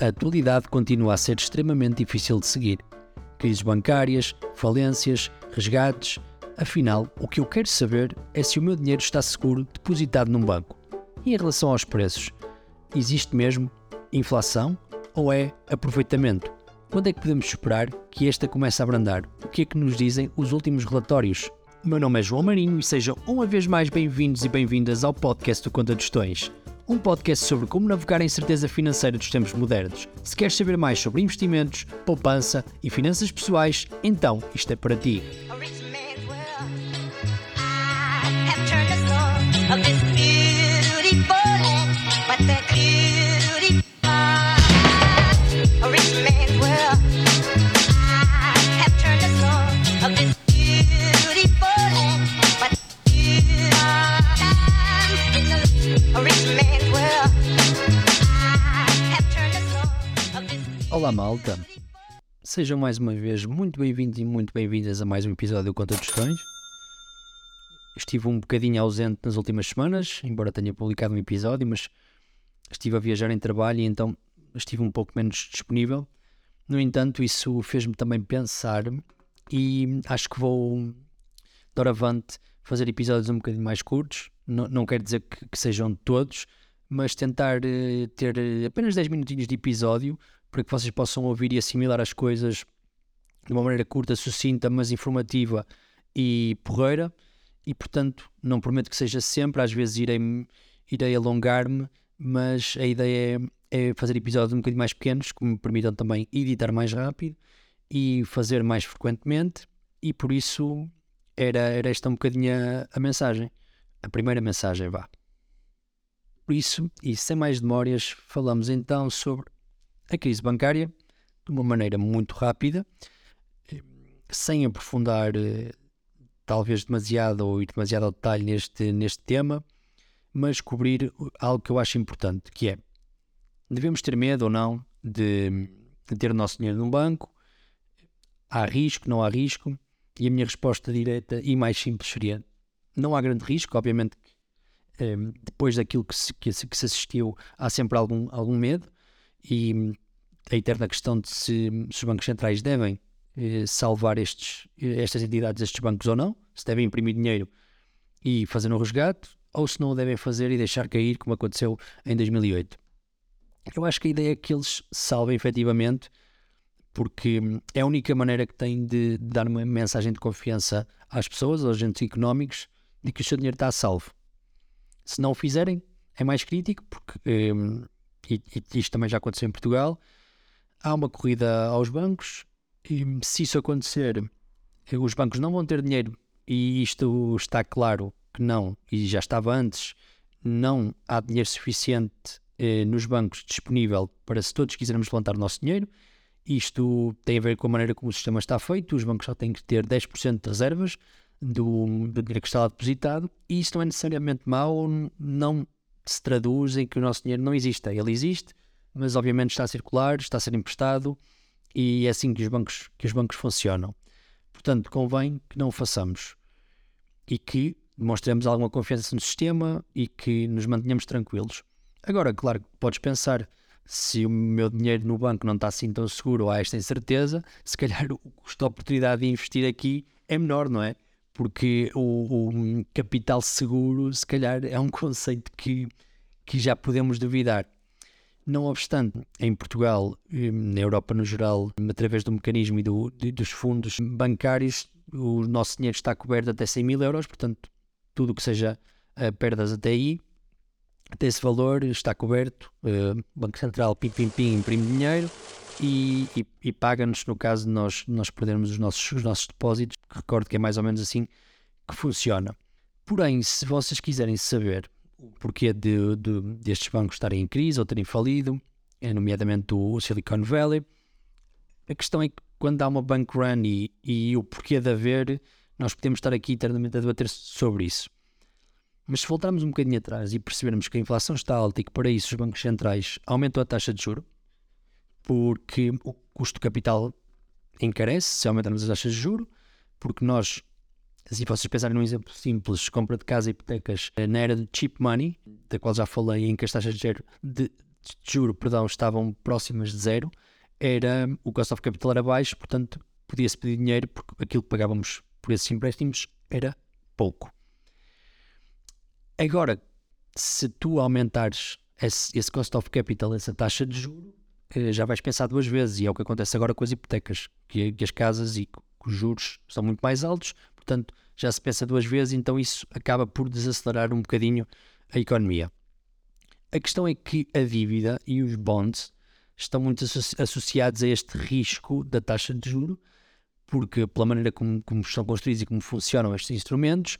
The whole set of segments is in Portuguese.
a atualidade continua a ser extremamente difícil de seguir. Crises bancárias, falências, resgates. Afinal, o que eu quero saber é se o meu dinheiro está seguro depositado num banco. E em relação aos preços, existe mesmo inflação ou é aproveitamento? Quando é que podemos esperar que esta comece a abrandar? O que é que nos dizem os últimos relatórios? O meu nome é João Marinho e sejam uma vez mais bem-vindos e bem-vindas ao podcast do Conta de Gestões um podcast sobre como navegar a incerteza financeira dos tempos modernos. Se queres saber mais sobre investimentos, poupança e finanças pessoais, então isto é para ti. Olá malta, sejam mais uma vez muito bem-vindos e muito bem-vindas a mais um episódio do Conta de Questões. Estive um bocadinho ausente nas últimas semanas, embora tenha publicado um episódio, mas estive a viajar em trabalho e então estive um pouco menos disponível. No entanto, isso fez-me também pensar e acho que vou, doravante, fazer episódios um bocadinho mais curtos. Não, não quero dizer que, que sejam todos, mas tentar uh, ter apenas 10 minutinhos de episódio para que vocês possam ouvir e assimilar as coisas de uma maneira curta, sucinta, mas informativa e porreira. E portanto, não prometo que seja sempre, às vezes irei, irei alongar-me, mas a ideia é, é, fazer episódios um bocadinho mais pequenos que me permitam também editar mais rápido e fazer mais frequentemente. E por isso era, era esta um bocadinho a, a mensagem, a primeira mensagem, vá. Por isso, e sem mais demórias, falamos então sobre a crise bancária de uma maneira muito rápida, sem aprofundar eh, talvez demasiado ou ir demasiado ao detalhe neste, neste tema, mas cobrir algo que eu acho importante, que é devemos ter medo ou não de, de ter o nosso dinheiro num banco? Há risco, não há risco? E a minha resposta direta e mais simples seria: não há grande risco, obviamente eh, depois daquilo que se, que se assistiu, há sempre algum, algum medo, e a eterna questão de se, se os bancos centrais devem eh, salvar estes, estas entidades, estes bancos ou não, se devem imprimir dinheiro e fazer um resgate, ou se não o devem fazer e deixar cair, como aconteceu em 2008. Eu acho que a ideia é que eles salvem efetivamente, porque é a única maneira que têm de, dar uma mensagem de confiança às pessoas, aos agentes económicos, de que o seu dinheiro está salvo. Se não o fizerem, é mais crítico, porque eh, e, e isto também já aconteceu em Portugal, há uma corrida aos bancos e se isso acontecer, os bancos não vão ter dinheiro. E isto está claro que não, e já estava antes, não há dinheiro suficiente eh, nos bancos disponível para se todos quisermos levantar o nosso dinheiro. Isto tem a ver com a maneira como o sistema está feito, os bancos só têm que ter 10% de reservas do, do dinheiro que está lá depositado, e isso não é necessariamente mau, não se traduz em que o nosso dinheiro não existe. Ele existe, mas obviamente está a circular, está a ser emprestado e é assim que os bancos, que os bancos funcionam. Portanto, convém que não o façamos e que demonstremos alguma confiança no sistema e que nos mantenhamos tranquilos. Agora, claro, podes pensar se o meu dinheiro no banco não está assim tão seguro ou há esta incerteza, se calhar o custo de oportunidade de investir aqui é menor, não é? Porque o, o, capital seguro, se calhar, é um conceito que, que já podemos duvidar. Não obstante, em Portugal, na Europa no geral, através do mecanismo e do, de, dos fundos bancários, o nosso dinheiro está coberto até 100 mil euros, portanto, tudo o que seja uh, perdas até aí, até esse valor está coberto. Uh, Banco Central, pim, pim, pim, imprime dinheiro e, e, e paga-nos no caso de nós, nós perdermos os nossos, os nossos depósitos. Recordo que é mais ou menos assim que funciona. Porém, se vocês quiserem saber o porquê de, de, destes bancos estarem em crise ou terem falido, é nomeadamente o Silicon Valley, a questão é que quando há uma bank run e, e o porquê de haver, nós podemos estar aqui eternamente a debater sobre isso. Mas se voltarmos um bocadinho atrás e percebermos que a inflação está alta e que para isso os bancos centrais aumentam a taxa de juro, porque o custo de capital encarece se aumentarmos as taxas de juro, porque nós, se vocês pensarem num exemplo simples, compra de casa e hipotecas eh, na era de cheap money, da qual já falei, em que as taxas de, de de juro perdão, estavam próximas de zero, era o cost of capital era baixo, portanto podia-se pedir dinheiro porque aquilo que pagávamos por esses empréstimos era pouco. Agora, se tu aumentares esse, esse cost of capital, essa taxa de juro, já vais pensar duas vezes, e é o que acontece agora com as hipotecas, que, que as casas e os juros são muito mais altos, portanto já se pensa duas vezes, então isso acaba por desacelerar um bocadinho a economia. A questão é que a dívida e os bonds estão muito associados a este risco da taxa de juro, porque pela maneira como, como estão construídos e como funcionam estes instrumentos,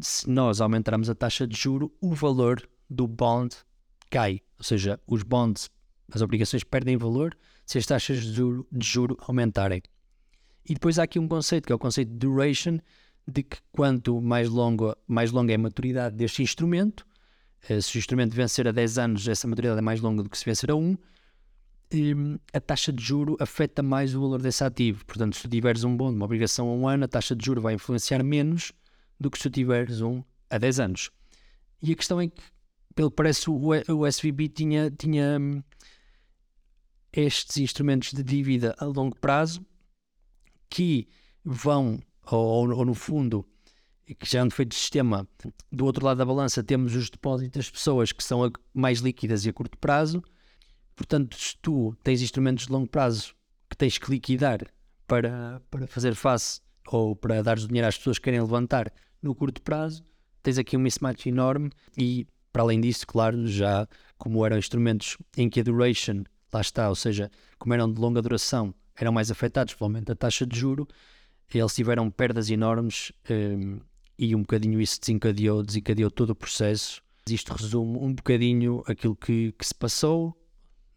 se nós aumentarmos a taxa de juro, o valor do bond cai, ou seja, os bonds, as obrigações perdem valor se as taxas de juro, de juro aumentarem. E depois há aqui um conceito, que é o conceito de duration, de que quanto mais longa, mais longa é a maturidade deste instrumento, eh, se o instrumento vencer a 10 anos, essa maturidade é mais longa do que se vencer a 1, hum, a taxa de juro afeta mais o valor desse ativo. Portanto, se tu tiveres um bom, uma obrigação a um ano, a taxa de juro vai influenciar menos do que se tu tiveres um a 10 anos. E a questão é que, pelo que parece, o, o SVB tinha, tinha hum, estes instrumentos de dívida a longo prazo que vão ou, ou no fundo, que já é um defeito de sistema, do outro lado da balança temos os depósitos das pessoas que são mais líquidas e a curto prazo. Portanto, se tu tens instrumentos de longo prazo que tens que liquidar para, para fazer face ou para dar dinheiro às pessoas que querem levantar no curto prazo, tens aqui um mismatch enorme e, para além disso, claro, já como eram instrumentos em que a duration, lá está, ou seja, como eram de longa duração, eram mais afetados pelo aumento da taxa de juro, eles tiveram perdas enormes um, e um bocadinho isso desencadeou, desencadeou todo o processo. Isto resume um bocadinho aquilo que, que se passou.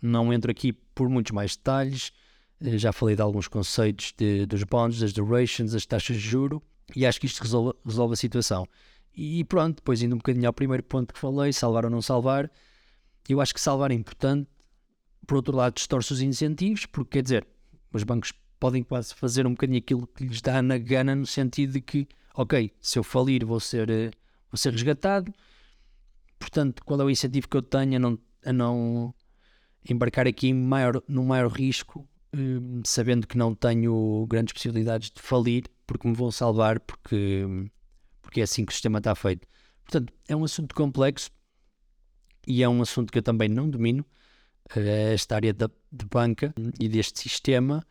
Não entro aqui por muitos mais detalhes. Eh, já falei de alguns conceitos de, dos bonds, das durations, das taxas de juro e acho que isto resolve, resolve a situação. E pronto, depois indo um bocadinho ao primeiro ponto que falei, salvar ou não salvar, eu acho que salvar é importante. Por outro lado, distorce os incentivos, porque quer dizer, os bancos podem quase fazer um bocadinho aquilo que lhes dá na gana, no sentido de que, ok, se eu falir vou ser, eh, vou ser resgatado, portanto, qual é o incentivo que eu tenho a não, a não embarcar aqui em maior, no maior risco, um, sabendo que não tenho grandes possibilidades de falir, porque me vão salvar, porque, porque é assim que o sistema está feito. Portanto, é um assunto complexo e é um assunto que eu também não domino, esta área da, de banca e deste sistema,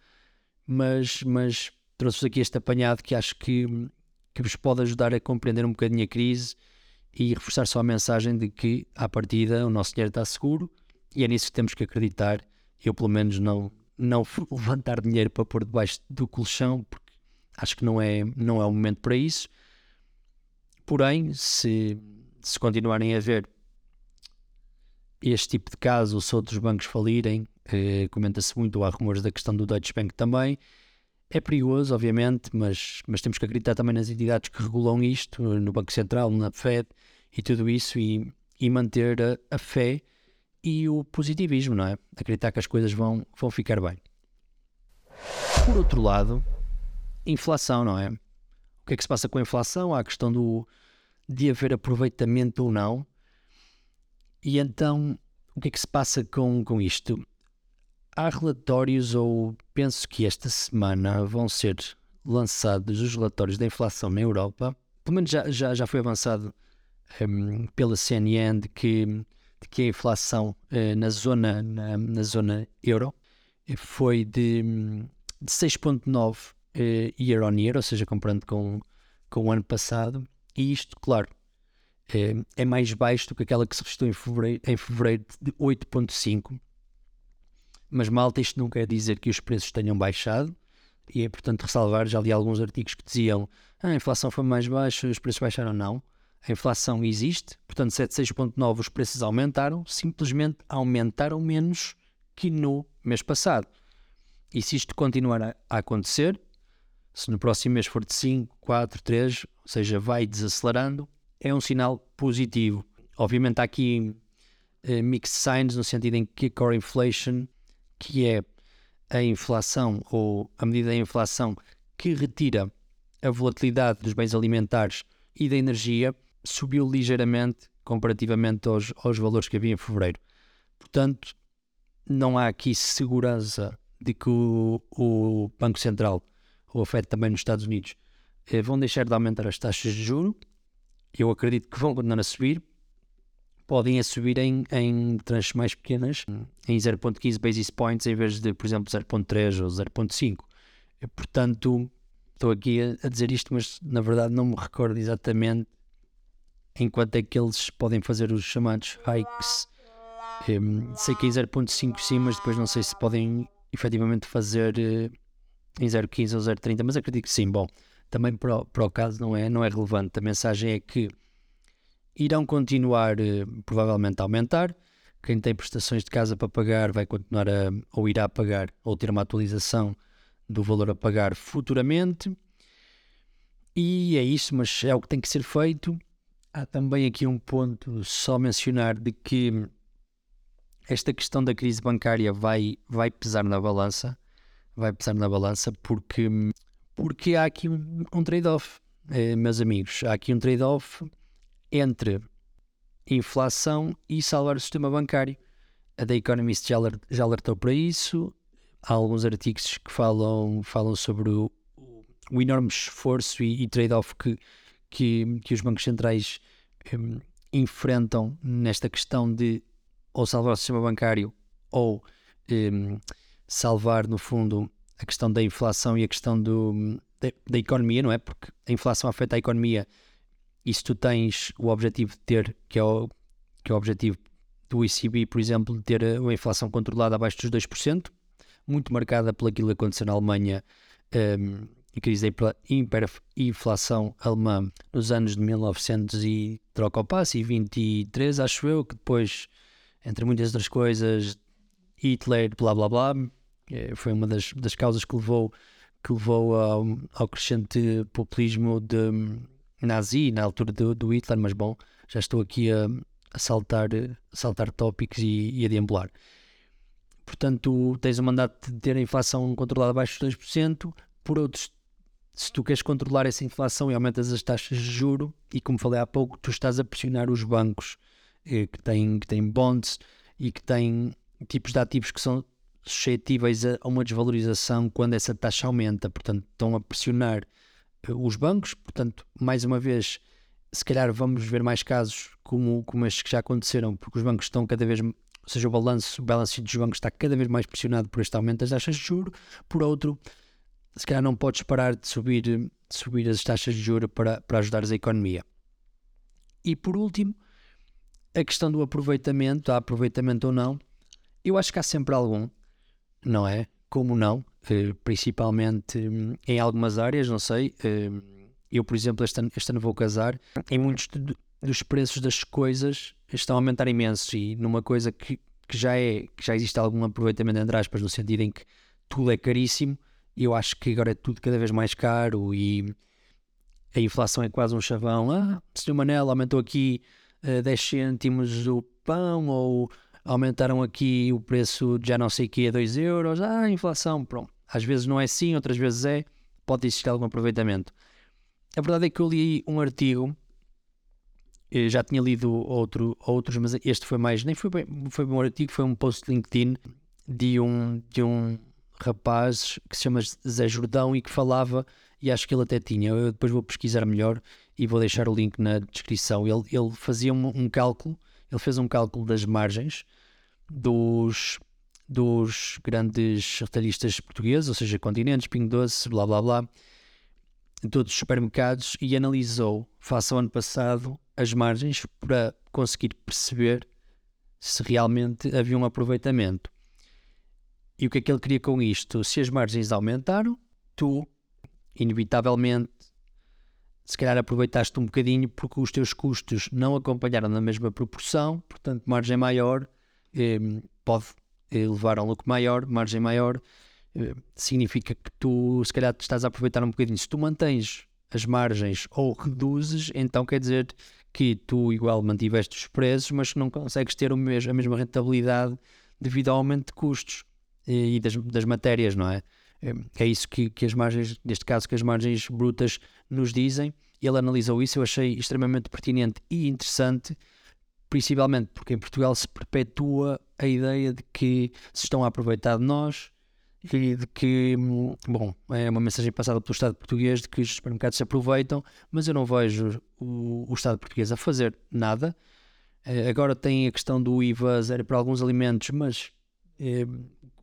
mas, mas trouxe-vos aqui este apanhado que acho que, que vos pode ajudar a compreender um bocadinho a crise e reforçar só a mensagem de que, à partida, o nosso dinheiro está seguro e é nisso que temos que acreditar. Eu, pelo menos, não, não levantar dinheiro para pôr debaixo do colchão, porque acho que não é, não é o momento para isso. Porém, se, se continuarem a ver este tipo de caso, se outros bancos falirem, eh, comenta-se muito, há rumores da questão do Deutsche Bank também. É perigoso, obviamente, mas, mas temos que acreditar também nas entidades que regulam isto, no Banco Central, na Fed e tudo isso, e, e manter a, a fé e o positivismo, não é? Acreditar que as coisas vão, vão ficar bem. Por outro lado, inflação, não é? O que é que se passa com a inflação? Há a questão do, de haver aproveitamento ou não. E então, o que é que se passa com, com isto? há relatórios, ou penso que esta semana vão ser lançados os relatórios da inflação na Europa. Pelo menos já, já, já foi avançado um, pela CNN de que, de que a inflação uh, na, zona, na, na, zona euro foi de, de 6,9 uh, year on year, ou seja, comparando com, com o ano passado. E isto, claro, é, é mais baixo do que aquela que se registrou em fevereiro, em fevereiro de 8,5 mas malta, isto não quer dizer que os preços tenham baixado, e é importante ressalvar, já li alguns artigos que diziam ah, a inflação foi mais baixa, os preços baixaram. Não. A inflação existe, portanto, 76,9 os preços aumentaram, simplesmente aumentaram menos que no mês passado. E se isto continuar a, a acontecer, se no próximo mês for de 5, 4, 3, ou seja, vai desacelerando, é um sinal positivo. Obviamente há aqui uh, mixed signs, no sentido em que core inflation que é a inflação ou a medida da inflação que retira a volatilidade dos bens alimentares e da energia, subiu ligeiramente comparativamente aos, aos valores que havia em fevereiro. Portanto, não há aqui segurança de que o, o Banco Central, ou a FED também nos Estados Unidos, eh, vão deixar de aumentar as taxas de juro. Eu acredito que vão continuar a subir. Podem a subir em, em tranches mais pequenas, em 0.15 basis points, em vez de, por exemplo, 0.3 ou 0.5. Portanto, estou aqui a, a, dizer isto, mas na verdade não me recordo exatamente em quanto é que eles podem fazer os chamados hikes. Um, sei que é em 0.5 sim, mas depois não sei se podem efetivamente fazer uh, em 0.15 ou 0.30, mas acredito que sim. Bom, também para o, para o caso não é, não é relevante. A mensagem é que irão continuar uh, provavelmente a aumentar. Quem tem prestações de casa para pagar vai continuar a, ou irá pagar, ou ter uma atualização do valor a pagar futuramente. E é isso, mas é o que tem que ser feito. Há também aqui um ponto só mencionar de que esta questão da crise bancária vai, vai pesar na balança, vai pesar na balança porque, porque há aqui um, um trade-off, eh, meus amigos, há aqui um trade-off entre inflação e salvar o sistema bancário. A The Economist já, já alertou para isso, há alguns artigos que falam, falam sobre o, o enorme esforço e, e trade-off que, que, que, os bancos centrais um, enfrentam nesta questão de ou salvar o sistema bancário ou um, salvar, no fundo, a questão da inflação e a questão do, da, da, economia, não é? Porque a inflação afeta a economia e se tu tens o objetivo de ter, que é o, que é o objetivo do ECB, por exemplo, de ter uma inflação controlada abaixo dos 2%, muito marcada pelo que aconteceu na Alemanha um, a crise da hiperinflação alemã nos anos de 1900 e troca o passe, e 23, acho eu, que depois, entre muitas outras coisas, Hitler, blá blá blá, eh, foi uma das, das causas que levou, que levou ao, ao crescente populismo de nazi na altura do, do Hitler, mas bom, já estou aqui a, a saltar, a saltar tópicos e, e a deambular. Portanto, tens o mandato de ter a inflação controlada abaixo dos 2%. Por outros, se tu queres controlar essa inflação e aumentas as taxas de juro, e como falei há pouco, tu estás a pressionar os bancos eh, que, têm, que têm bonds e que têm tipos de ativos que são suscetíveis a, uma desvalorização quando essa taxa aumenta. Portanto, estão a pressionar eh, os bancos. Portanto, mais uma vez, se calhar vamos ver mais casos como, como estes que já aconteceram, porque os bancos estão cada vez ou seja, o balanço, o balance dos bancos está cada vez mais pressionado por este aumento das taxas de juros. Por outro, se calhar não podes parar de subir, de subir as taxas de juros para, para ajudar a economia. E por último, a questão do aproveitamento, há aproveitamento ou não, eu acho que há sempre algum, não é? Como não? Eh, principalmente hum, em algumas áreas, não sei. Eh, eu, por exemplo, este ano, este ano vou casar. Em muitos dos preços das coisas estão a aumentar imenso e numa coisa que, que já é que já existe algum aproveitamento entre aspas no sentido em que tudo é caríssimo eu acho que agora é tudo cada vez mais caro e a inflação é quase um chavão ah, o Manel aumentou aqui uh, 10 cêntimos o pão ou aumentaram aqui o preço de já não sei o que a 2 euros ah, inflação, pronto às vezes não é assim, outras vezes é pode existir algum aproveitamento a verdade é que eu li um artigo eu já tinha lido outro, outros, mas este foi mais, nem foi bem, foi um artigo, foi um post de LinkedIn de um, de um rapaz que se chama Zé Jordão e que falava, e acho que ele até tinha, eu depois vou pesquisar melhor e vou deixar o link na descrição. Ele, ele fazia um, um cálculo, ele fez um cálculo das margens dos, dos grandes retalhistas portugueses, ou seja, Continentes, Pingo Doce, blá blá blá, todos os supermercados e analisou, face ao ano passado, as margens para conseguir perceber se realmente havia um aproveitamento. E o que é que ele queria com isto? Se as margens aumentaram, tu, inevitavelmente, se calhar aproveitaste um bocadinho porque os teus custos não acompanharam na mesma proporção, portanto, margem maior eh, pode eh, levar a um lucro maior, margem maior eh, significa que tu, se calhar, te estás a aproveitar um bocadinho. Se tu mantens as margens ou reduzes, então quer dizer que tu igual mantiveste os preços, mas não consegues ter o mesmo, a mesma rentabilidade devido ao aumento de custos e, e das, das, matérias, não é? É, é isso que, que as margens, neste caso, que as margens brutas nos dizem. Ele analisou isso, eu achei extremamente pertinente e interessante principalmente porque em Portugal se perpetua a ideia de que se estão a aproveitar de nós e de que, hum, bom, é uma mensagem passada pelo Estado português de que os supermercados se aproveitam, mas eu não vejo o, o Estado português a fazer nada. Eh, agora tem a questão do IVA zero para alguns alimentos, mas eh,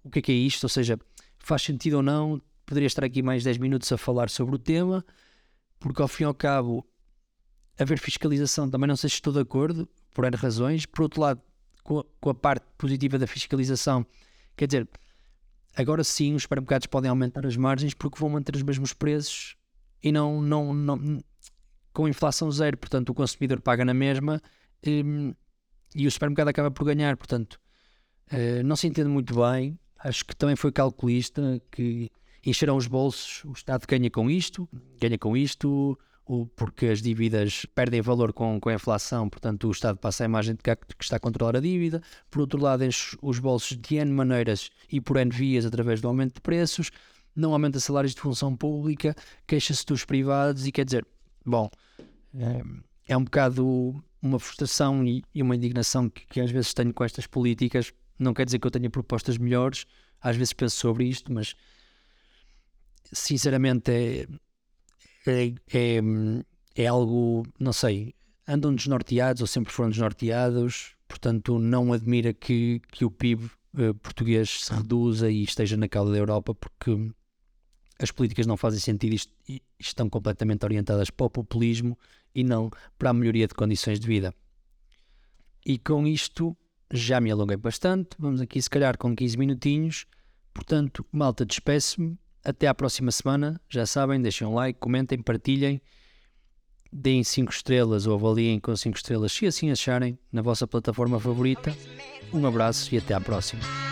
o que é que é isto? Ou seja, faz sentido ou não? Poderia estar aqui mais 10 minutos a falar sobre o tema, porque ao fim e ao cabo, haver fiscalização também não sei se estou de acordo, por N razões. Por outro lado, com a, com a parte positiva da fiscalização, quer dizer, agora sim os supermercados podem aumentar as margens porque vão manter os mesmos preços e não, não, não com inflação zero, portanto o consumidor paga na mesma e, hum, e o supermercado acaba por ganhar, portanto uh, não se entende muito bem, acho que também foi calculista que encherão os bolsos, o Estado ganha com isto, ganha com isto, porque as dívidas perdem valor com, com a inflação, portanto o Estado passa a imagem de que, está a controlar a dívida, por outro lado enche os bolsos de N maneiras e por N vias através do aumento de preços, não aumenta salários de função pública, queixa-se dos privados e quer dizer, bom, é, é um bocado uma frustração e uma indignação que, que às vezes tenho com estas políticas, não quer dizer que eu tenha propostas melhores, às vezes penso sobre isto, mas sinceramente é, é, é, é algo, não sei, andam desnorteados ou sempre foram desnorteados, portanto não admira que, que o PIB eh, português se reduza e esteja na cauda da Europa, porque as políticas não fazem sentido e estão completamente orientadas para o populismo e não para a melhoria de condições de vida. E com isto já me alonguei bastante, vamos aqui se calhar com 15 minutinhos, portanto, malta, despeço-me até à próxima semana. Já sabem, deixem um like, comentem, partilhem, deem 5 estrelas ou avaliem com 5 estrelas se assim acharem na vossa plataforma favorita. Um abraço e até à próxima.